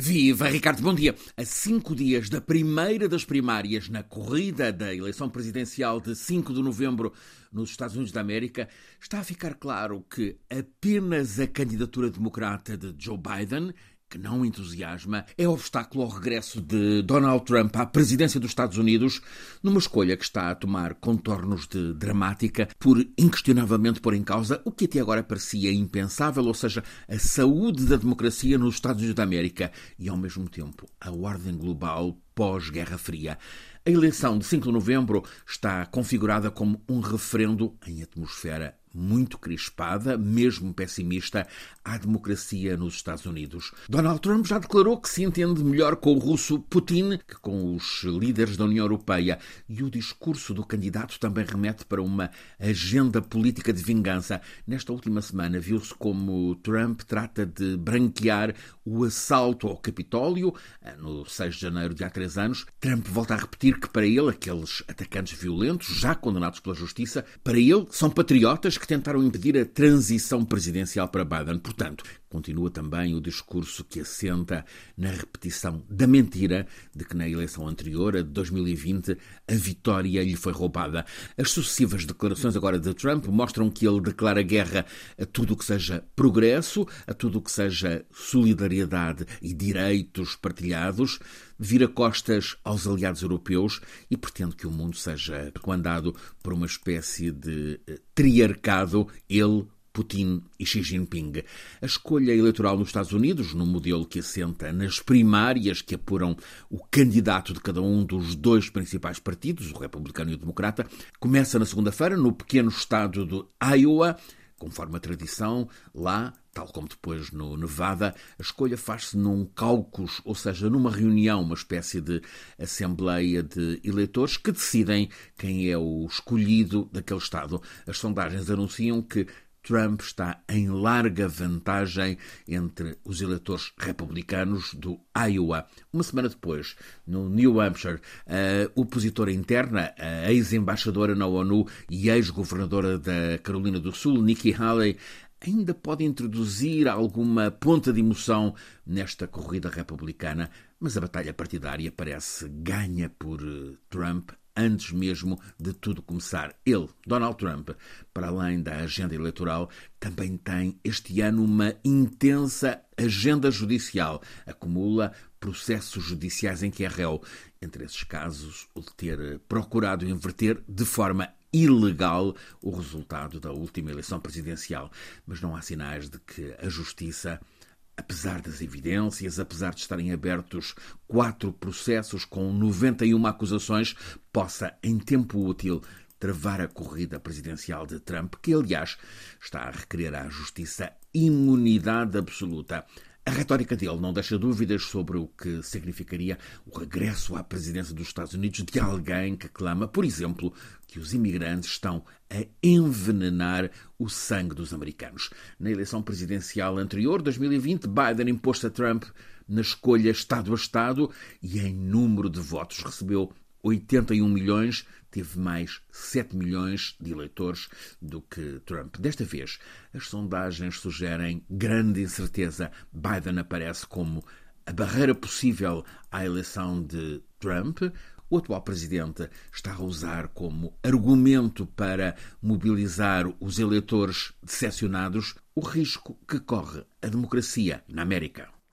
Viva Ricardo, bom dia. A cinco dias da primeira das primárias na corrida da eleição presidencial de 5 de novembro nos Estados Unidos da América, está a ficar claro que apenas a candidatura democrata de Joe Biden que não entusiasma é obstáculo ao regresso de Donald Trump à presidência dos Estados Unidos, numa escolha que está a tomar contornos de dramática por inquestionavelmente pôr em causa o que até agora parecia impensável, ou seja, a saúde da democracia nos Estados Unidos da América e, ao mesmo tempo, a ordem global pós-Guerra Fria. A eleição de 5 de novembro está configurada como um referendo em atmosfera muito crispada, mesmo pessimista, à democracia nos Estados Unidos. Donald Trump já declarou que se entende melhor com o russo Putin que com os líderes da União Europeia. E o discurso do candidato também remete para uma agenda política de vingança. Nesta última semana viu-se como Trump trata de branquear o assalto ao Capitólio no 6 de janeiro de há três anos. Trump volta a repetir que para ele aqueles atacantes violentos, já condenados pela justiça, para ele são patriotas que tentaram impedir a transição presidencial para Biden. Portanto, continua também o discurso que assenta na repetição da mentira de que na eleição anterior, a de 2020, a vitória lhe foi roubada. As sucessivas declarações agora de Trump mostram que ele declara guerra a tudo o que seja progresso, a tudo o que seja solidariedade e direitos partilhados, vira costas aos aliados europeus e pretende que o mundo seja comandado por uma espécie de eh, triarcado, ele, Putin e Xi Jinping. A escolha eleitoral nos Estados Unidos, num modelo que assenta nas primárias que apuram o candidato de cada um dos dois principais partidos, o republicano e o democrata, começa na segunda-feira no pequeno estado de Iowa. Conforme a tradição, lá, tal como depois no Nevada, a escolha faz-se num caucus, ou seja, numa reunião, uma espécie de assembleia de eleitores que decidem quem é o escolhido daquele estado. As sondagens anunciam que Trump está em larga vantagem entre os eleitores republicanos do Iowa. Uma semana depois, no New Hampshire, a opositora interna, a ex-embaixadora na ONU e ex-governadora da Carolina do Sul, Nikki Haley, ainda pode introduzir alguma ponta de emoção nesta corrida republicana, mas a batalha partidária parece ganha por Trump antes mesmo de tudo começar. Ele, Donald Trump, para além da agenda eleitoral, também tem este ano uma intensa agenda judicial. Acumula processos judiciais em que é réu. Entre esses casos, o de ter procurado inverter de forma ilegal o resultado da última eleição presidencial. Mas não há sinais de que a justiça apesar das evidências, apesar de estarem abertos quatro processos com 91 acusações, possa, em tempo útil, travar a corrida presidencial de Trump, que, aliás, está a requerer à justiça imunidade absoluta. A retórica dele não deixa dúvidas sobre o que significaria o regresso à presidência dos Estados Unidos de alguém que clama, por exemplo, que os imigrantes estão a envenenar o sangue dos americanos. Na eleição presidencial anterior, 2020, Biden impôs a Trump na escolha Estado a Estado e em número de votos recebeu 81 milhões, teve mais 7 milhões de eleitores do que Trump. Desta vez, as sondagens sugerem grande incerteza. Biden aparece como a barreira possível à eleição de Trump. O atual presidente está a usar como argumento para mobilizar os eleitores decepcionados o risco que corre a democracia na América.